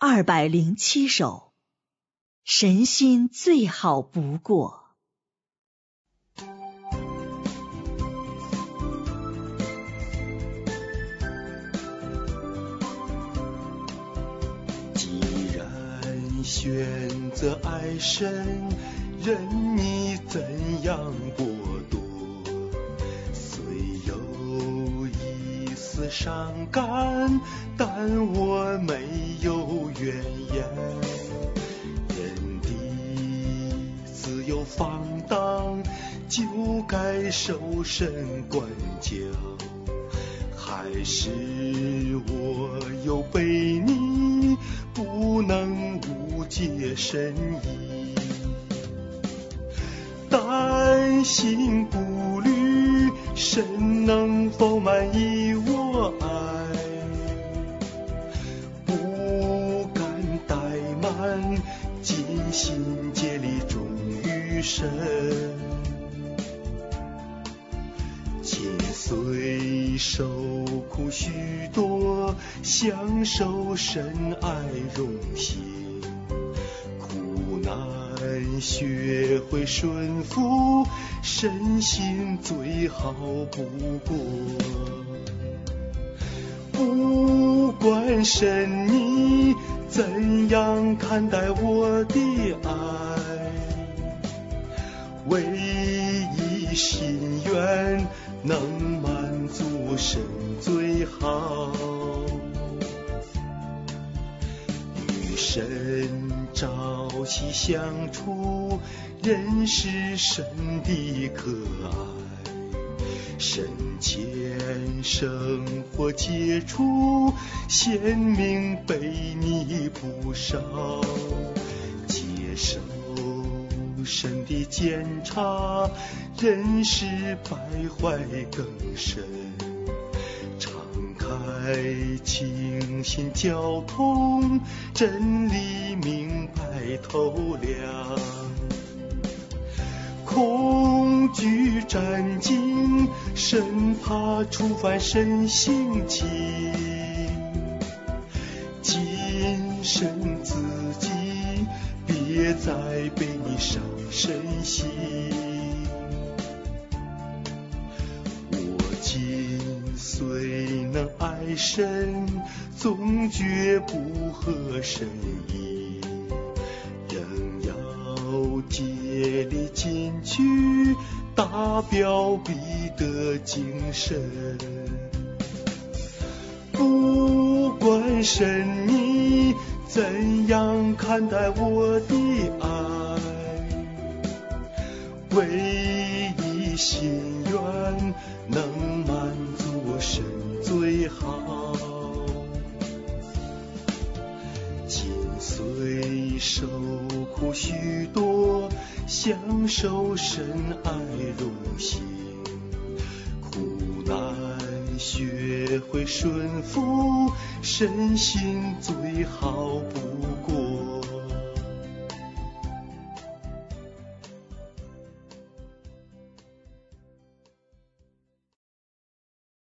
二百零七首，神心最好不过。既然选择爱神，任你怎样剥夺，虽有一丝伤感，但我没有怨言。人的自由放荡，就该受身管教。还是我有悖逆，不能无解深意。担心顾虑，神能否满意我我爱？不敢怠慢，尽心竭力忠于神。且虽受苦许多，享受神爱荣幸。苦难学会顺服，身心最好不过。不管神你怎样看待我的爱，唯一心愿能满足神最好。与神朝夕相处，认识神的可爱。身前生活接触，显明被你不少，接受神的检查，认识败坏更深，敞开清心交通，真理明白透亮。恐惧战惊，生怕触犯神性情，谨慎自己，别再被你伤身心。我今虽能爱神，总觉不合神意，仍要竭力进取，大标必得精神。不管神你怎样看待我的爱，唯一心愿能满足我神最好。今虽受苦许多，享受深爱如心，苦难学会顺服，身心最好不过。